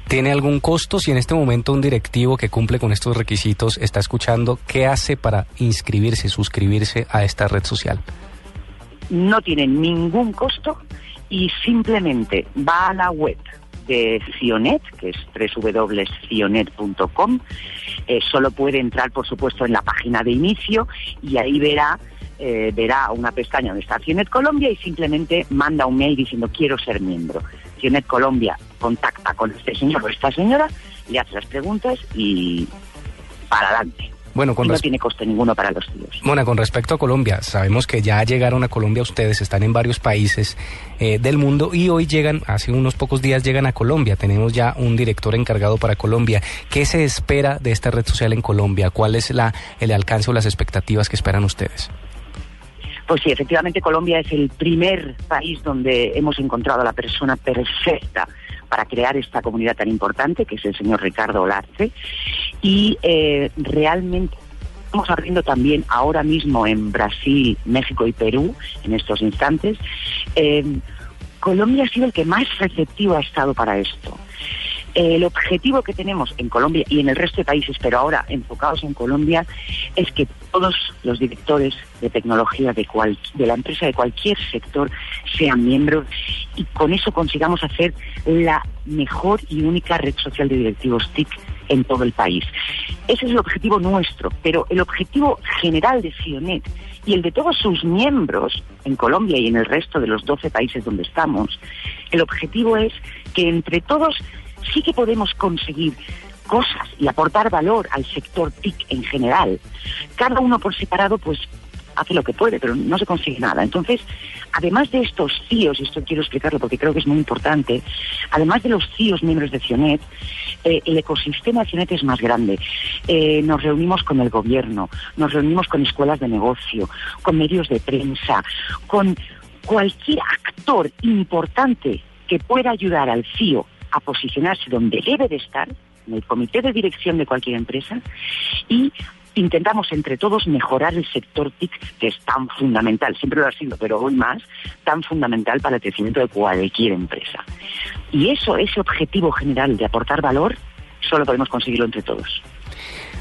¿Tiene algún costo si en este momento un directivo que cumple con estos requisitos está escuchando? ¿Qué hace para inscribirse, suscribirse a esta red social? No tiene ningún costo y simplemente va a la web de Cionet, que es www.cionet.com. Eh, solo puede entrar, por supuesto, en la página de inicio y ahí verá eh, verá una pestaña donde está Cionet Colombia y simplemente manda un mail diciendo quiero ser miembro. Cionet Colombia contacta con este señor o esta señora, le hace las preguntas y para adelante. Bueno, Y no tiene coste ninguno para los tíos. Mona, con respecto a Colombia, sabemos que ya llegaron a Colombia ustedes, están en varios países eh, del mundo y hoy llegan, hace unos pocos días llegan a Colombia. Tenemos ya un director encargado para Colombia. ¿Qué se espera de esta red social en Colombia? ¿Cuál es la, el alcance o las expectativas que esperan ustedes? Pues sí, efectivamente Colombia es el primer país donde hemos encontrado a la persona perfecta para crear esta comunidad tan importante, que es el señor Ricardo Olarce. Y eh, realmente estamos abriendo también ahora mismo en Brasil, México y Perú, en estos instantes. Eh, Colombia ha sido el que más receptivo ha estado para esto. El objetivo que tenemos en Colombia y en el resto de países, pero ahora enfocados en Colombia, es que todos los directores de tecnología de, cual- de la empresa de cualquier sector sean miembros y con eso consigamos hacer la mejor y única red social de directivos TIC en todo el país. Ese es el objetivo nuestro, pero el objetivo general de Cionet y el de todos sus miembros en Colombia y en el resto de los 12 países donde estamos, el objetivo es que entre todos sí que podemos conseguir cosas y aportar valor al sector TIC en general. Cada uno por separado, pues hace lo que puede, pero no se consigue nada. Entonces, además de estos CIOs, y esto quiero explicarlo porque creo que es muy importante, además de los CIOs miembros de Cionet, eh, el ecosistema de Cionet es más grande. Eh, nos reunimos con el gobierno, nos reunimos con escuelas de negocio, con medios de prensa, con cualquier actor importante que pueda ayudar al CIO a posicionarse donde debe de estar, en el comité de dirección de cualquier empresa, y intentamos entre todos mejorar el sector TIC, que es tan fundamental, siempre lo ha sido, pero hoy más, tan fundamental para el crecimiento de cualquier empresa. Y eso, ese objetivo general de aportar valor, solo podemos conseguirlo entre todos.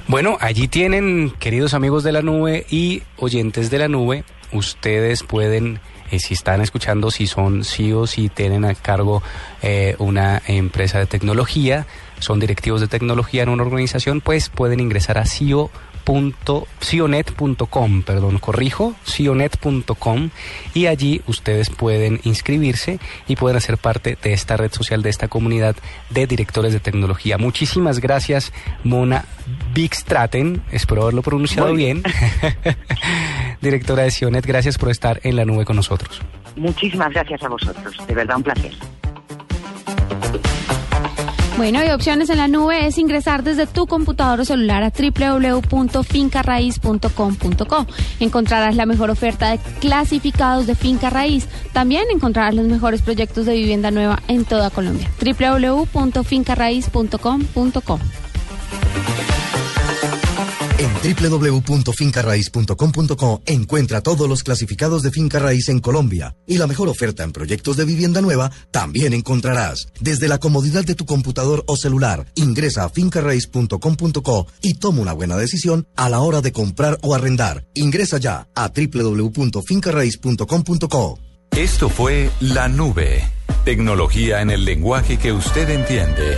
Bueno, allí tienen, queridos amigos de la nube y oyentes de la nube, ustedes pueden, eh, si están escuchando, si son CEOs, si tienen a cargo eh, una empresa de tecnología, son directivos de tecnología en una organización, pues pueden ingresar a CEO cionet.com, perdón, corrijo, cionet.com y allí ustedes pueden inscribirse y pueden hacer parte de esta red social, de esta comunidad de directores de tecnología. Muchísimas gracias, Mona Bigstraten, espero haberlo pronunciado Muy bien, directora de Cionet, gracias por estar en la nube con nosotros. Muchísimas gracias a vosotros, de verdad un placer. Bueno, y opciones en la nube es ingresar desde tu computador o celular a www.fincarraiz.com.co. Encontrarás la mejor oferta de clasificados de finca raíz. También encontrarás los mejores proyectos de vivienda nueva en toda Colombia. www.fincarraiz.com.co. En www.fincarraiz.com.co encuentra todos los clasificados de finca raíz en Colombia y la mejor oferta en proyectos de vivienda nueva también encontrarás. Desde la comodidad de tu computador o celular, ingresa a fincarraiz.com.co y toma una buena decisión a la hora de comprar o arrendar. Ingresa ya a www.fincarraiz.com.co. Esto fue La Nube. Tecnología en el lenguaje que usted entiende.